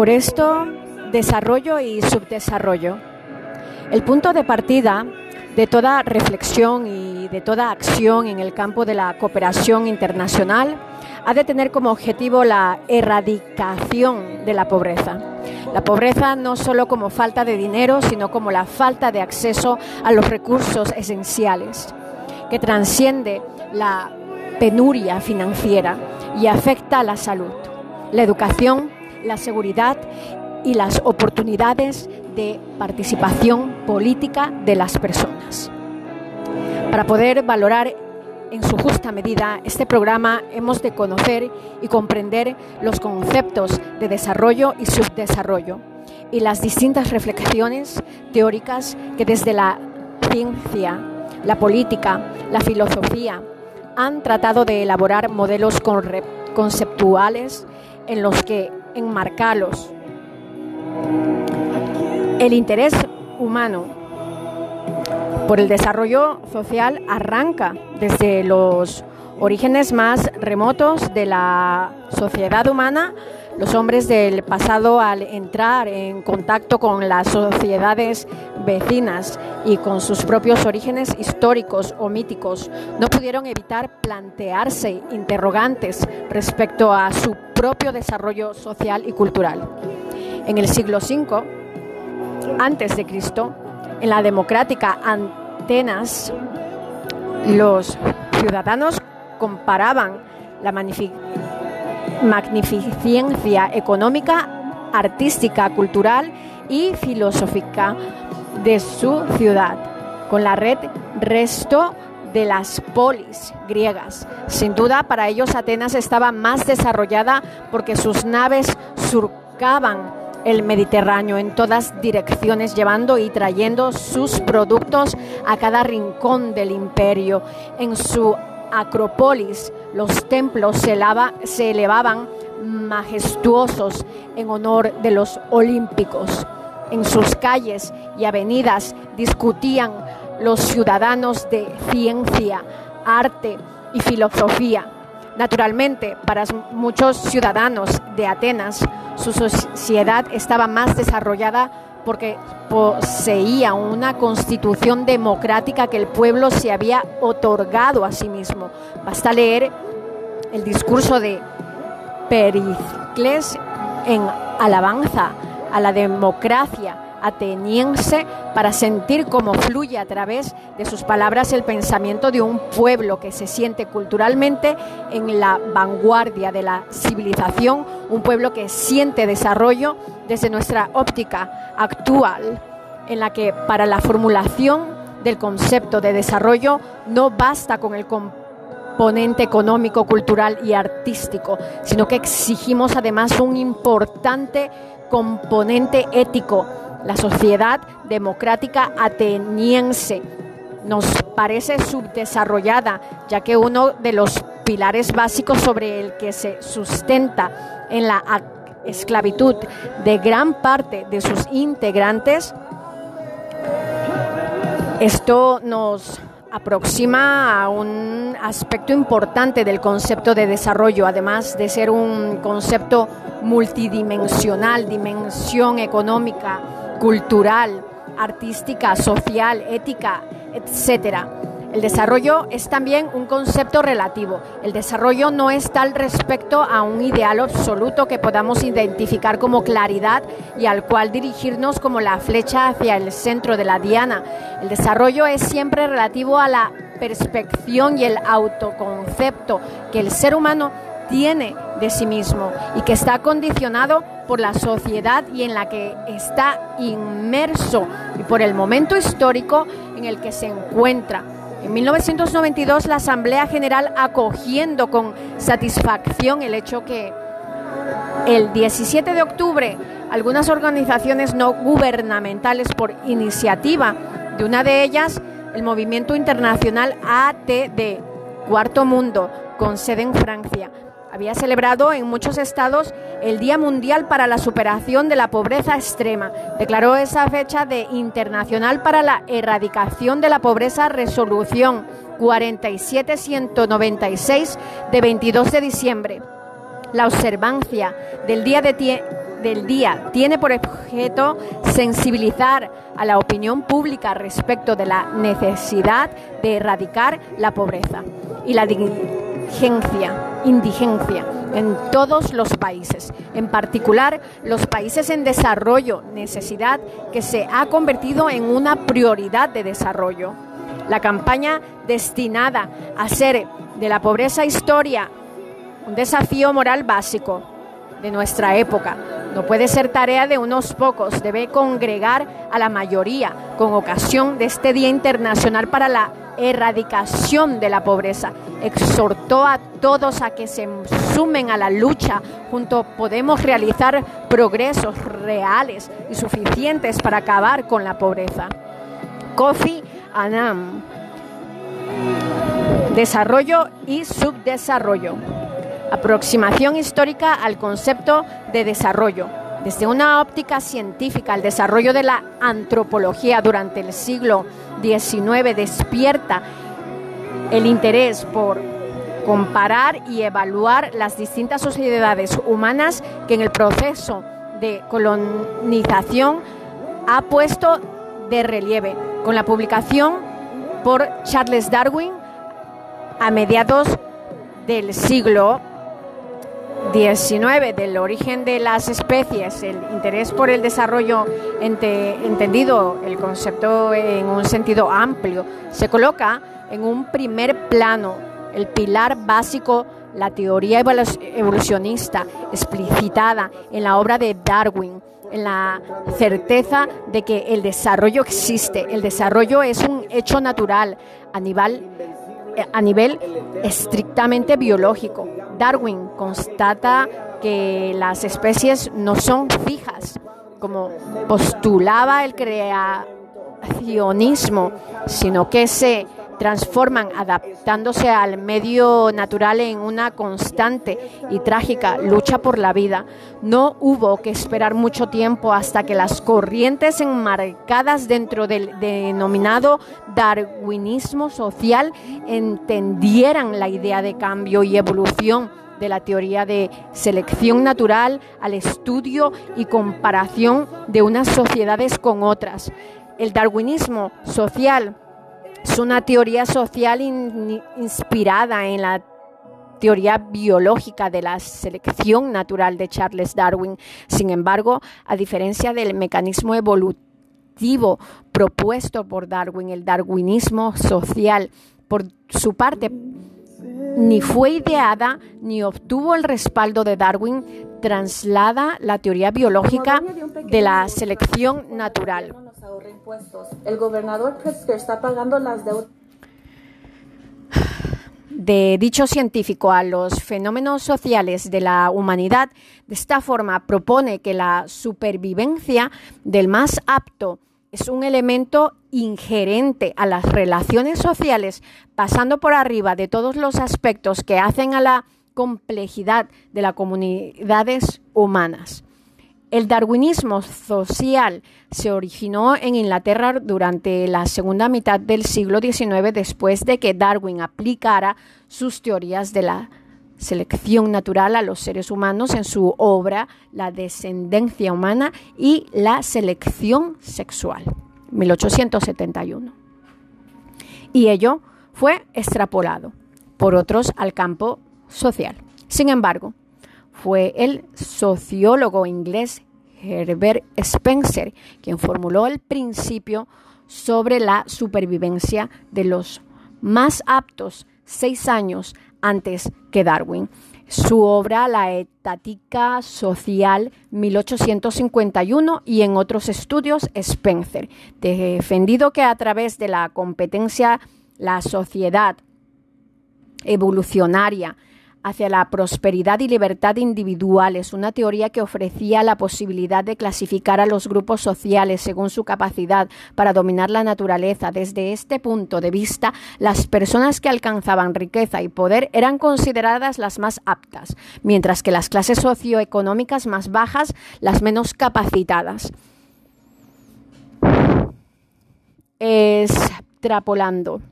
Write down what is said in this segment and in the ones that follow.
Por esto, desarrollo y subdesarrollo. El punto de partida de toda reflexión y de toda acción en el campo de la cooperación internacional ha de tener como objetivo la erradicación de la pobreza. La pobreza no solo como falta de dinero, sino como la falta de acceso a los recursos esenciales, que transciende la penuria financiera y afecta a la salud, la educación, la seguridad y las oportunidades de participación política de las personas. Para poder valorar en su justa medida este programa hemos de conocer y comprender los conceptos de desarrollo y subdesarrollo y las distintas reflexiones teóricas que desde la ciencia, la política, la filosofía han tratado de elaborar modelos conceptuales en los que enmarcarlos. El interés humano por el desarrollo social arranca desde los orígenes más remotos de la sociedad humana. Los hombres del pasado al entrar en contacto con las sociedades vecinas y con sus propios orígenes históricos o míticos no pudieron evitar plantearse interrogantes respecto a su propio desarrollo social y cultural. En el siglo V, antes de Cristo, en la democrática Atenas, los ciudadanos comparaban la magnificencia económica, artística, cultural y filosófica de su ciudad con la red resto de las polis griegas. Sin duda, para ellos Atenas estaba más desarrollada porque sus naves surcaban el Mediterráneo en todas direcciones, llevando y trayendo sus productos a cada rincón del imperio. En su acrópolis los templos se, elevaban majestuosos en honor de los olímpicos. En sus calles y avenidas discutían los ciudadanos de ciencia, arte y filosofía. Naturalmente, para muchos ciudadanos de Atenas, su sociedad estaba más desarrollada porque poseía una constitución democrática que el pueblo se había otorgado a sí mismo. Basta leer el discurso de Pericles en alabanza a la democracia ateniense para sentir cómo fluye a través de sus palabras el pensamiento de un pueblo que se siente culturalmente en la vanguardia de la civilización, un pueblo que siente desarrollo desde nuestra óptica actual, en la que para la formulación del concepto de desarrollo no basta con el componente económico, cultural y artístico, sino que exigimos además un importante componente ético. La sociedad democrática ateniense nos parece subdesarrollada, ya que uno de los pilares básicos sobre el que se sustenta en la esclavitud de gran parte de sus integrantes, esto nos aproxima a un aspecto importante del concepto de desarrollo, además de ser un concepto multidimensional, dimensión económica, cultural, artística, social, ética, etcétera. El desarrollo es también un concepto relativo. El desarrollo no es tal respecto a un ideal absoluto que podamos identificar como claridad y al cual dirigirnos como la flecha hacia el centro de la diana. El desarrollo es siempre relativo a la perspección y el autoconcepto que el ser humano tiene de sí mismo y que está condicionado por la sociedad y en la que está inmerso y por el momento histórico en el que se encuentra. En 1992 la Asamblea General acogiendo con satisfacción el hecho que el 17 de octubre algunas organizaciones no gubernamentales por iniciativa de una de ellas, el Movimiento Internacional ATD, Cuarto Mundo, con sede en Francia, había celebrado en muchos estados el Día Mundial para la Superación de la Pobreza Extrema. Declaró esa fecha de Internacional para la Erradicación de la Pobreza Resolución 47196 de 22 de diciembre. La observancia del Día de del día tiene por objeto sensibilizar a la opinión pública respecto de la necesidad de erradicar la pobreza y la indigencia, indigencia en todos los países, en particular los países en desarrollo, necesidad que se ha convertido en una prioridad de desarrollo. La campaña destinada a hacer de la pobreza historia un desafío moral básico de nuestra época. No puede ser tarea de unos pocos, debe congregar a la mayoría con ocasión de este Día Internacional para la Erradicación de la Pobreza. Exhortó a todos a que se sumen a la lucha. Juntos podemos realizar progresos reales y suficientes para acabar con la pobreza. Kofi Annan. Desarrollo y subdesarrollo. Aproximación histórica al concepto de desarrollo. Desde una óptica científica, el desarrollo de la antropología durante el siglo XIX despierta el interés por comparar y evaluar las distintas sociedades humanas que en el proceso de colonización ha puesto de relieve con la publicación por Charles Darwin a mediados del siglo 19 del origen de las especies, el interés por el desarrollo entendido, el concepto en un sentido amplio, se coloca en un primer plano, el pilar básico, la teoría evolucionista explicitada en la obra de Darwin, en la certeza de que el desarrollo existe, el desarrollo es un hecho natural a nivel eh, a nivel estrictamente biológico. Darwin constata que las especies no son fijas, como postulaba el creacionismo, sino que se transforman adaptándose al medio natural en una constante y trágica lucha por la vida. No hubo que esperar mucho tiempo hasta que las corrientes enmarcadas dentro del denominado darwinismo social entendieran la idea de cambio y evolución de la teoría de selección natural al estudio y comparación de unas sociedades con otras. El darwinismo social es una teoría social inspirada en la teoría biológica de la selección natural de Charles Darwin. Sin embargo, a diferencia del mecanismo evolutivo propuesto por Darwin, el darwinismo social, por su parte, ni fue ideada ni obtuvo el respaldo de Darwin, traslada la teoría biológica de la selección natural el gobernador Pritzker está pagando las deudas de dicho científico a los fenómenos sociales de la humanidad. De esta forma propone que la supervivencia del más apto es un elemento ingerente a las relaciones sociales, pasando por arriba de todos los aspectos que hacen a la complejidad de las comunidades humanas. El darwinismo social se originó en Inglaterra durante la segunda mitad del siglo XIX después de que Darwin aplicara sus teorías de la selección natural a los seres humanos en su obra La descendencia humana y la selección sexual, 1871. Y ello fue extrapolado por otros al campo social. Sin embargo, fue el sociólogo inglés Herbert Spencer quien formuló el principio sobre la supervivencia de los más aptos seis años antes que Darwin. Su obra La Etática Social 1851 y en otros estudios Spencer, defendido que a través de la competencia la sociedad evolucionaria hacia la prosperidad y libertad individuales, una teoría que ofrecía la posibilidad de clasificar a los grupos sociales según su capacidad para dominar la naturaleza. Desde este punto de vista, las personas que alcanzaban riqueza y poder eran consideradas las más aptas, mientras que las clases socioeconómicas más bajas las menos capacitadas. Extrapolando.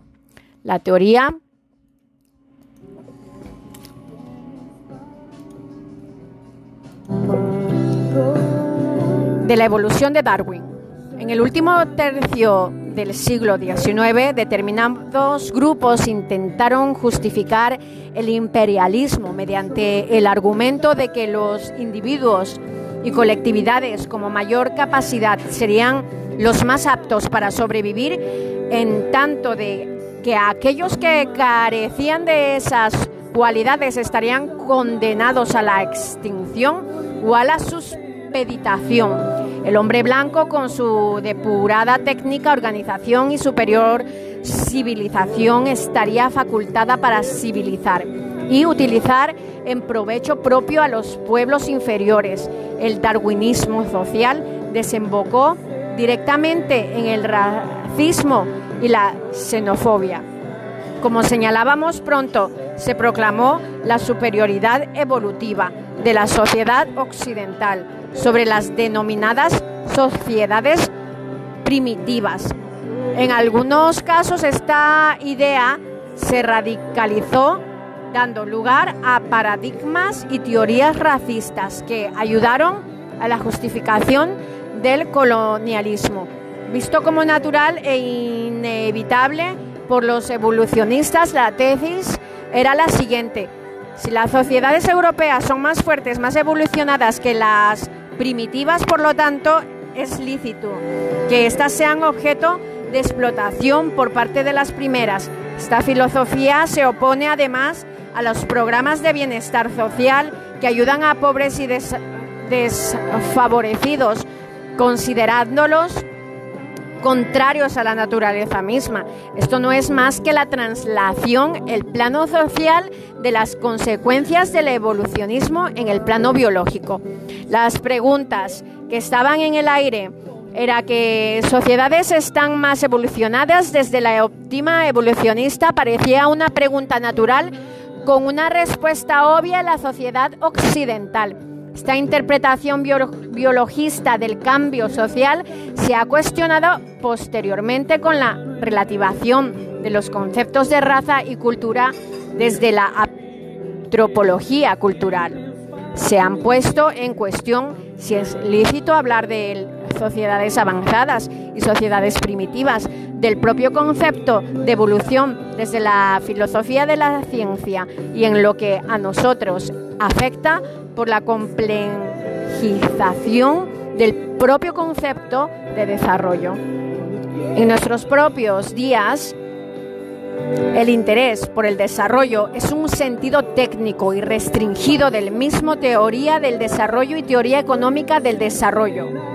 La teoría de la evolución de Darwin. En el último tercio del siglo XIX, determinados grupos intentaron justificar el imperialismo mediante el argumento de que los individuos y colectividades con mayor capacidad serían los más aptos para sobrevivir, en tanto de que aquellos que carecían de esas cualidades estarían condenados a la extinción o a la suspeditación. El hombre blanco, con su depurada técnica, organización y superior civilización, estaría facultada para civilizar y utilizar en provecho propio a los pueblos inferiores. El darwinismo social desembocó directamente en el racismo y la xenofobia. Como señalábamos pronto, se proclamó la superioridad evolutiva de la sociedad occidental sobre las denominadas sociedades primitivas. En algunos casos esta idea se radicalizó dando lugar a paradigmas y teorías racistas que ayudaron a la justificación del colonialismo. Visto como natural e inevitable por los evolucionistas, la tesis era la siguiente. Si las sociedades europeas son más fuertes, más evolucionadas que las primitivas, por lo tanto, es lícito que éstas sean objeto de explotación por parte de las primeras. Esta filosofía se opone además a los programas de bienestar social que ayudan a pobres y desfavorecidos, considerándolos contrarios a la naturaleza misma. Esto no es más que la translación, el plano social de las consecuencias del evolucionismo en el plano biológico. Las preguntas que estaban en el aire era que sociedades están más evolucionadas desde la óptima evolucionista parecía una pregunta natural con una respuesta obvia en la sociedad occidental. Esta interpretación biologista del cambio social se ha cuestionado posteriormente con la relativación de los conceptos de raza y cultura desde la antropología cultural. Se han puesto en cuestión si es lícito hablar de sociedades avanzadas y sociedades primitivas, del propio concepto de evolución desde la filosofía de la ciencia y en lo que a nosotros afecta por la complejización del propio concepto de desarrollo. En nuestros propios días, el interés por el desarrollo es un sentido técnico y restringido del mismo teoría del desarrollo y teoría económica del desarrollo.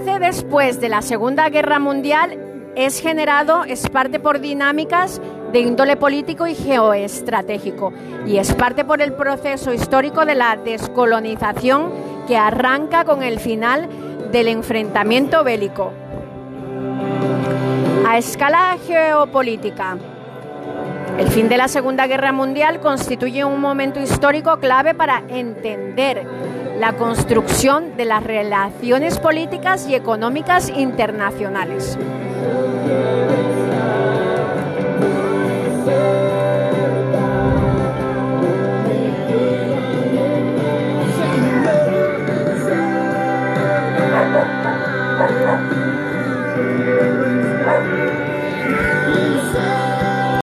Después de la Segunda Guerra Mundial, es generado, es parte por dinámicas de índole político y geoestratégico y es parte por el proceso histórico de la descolonización que arranca con el final del enfrentamiento bélico. A escala geopolítica, el fin de la Segunda Guerra Mundial constituye un momento histórico clave para entender la construcción de las relaciones políticas y económicas internacionales.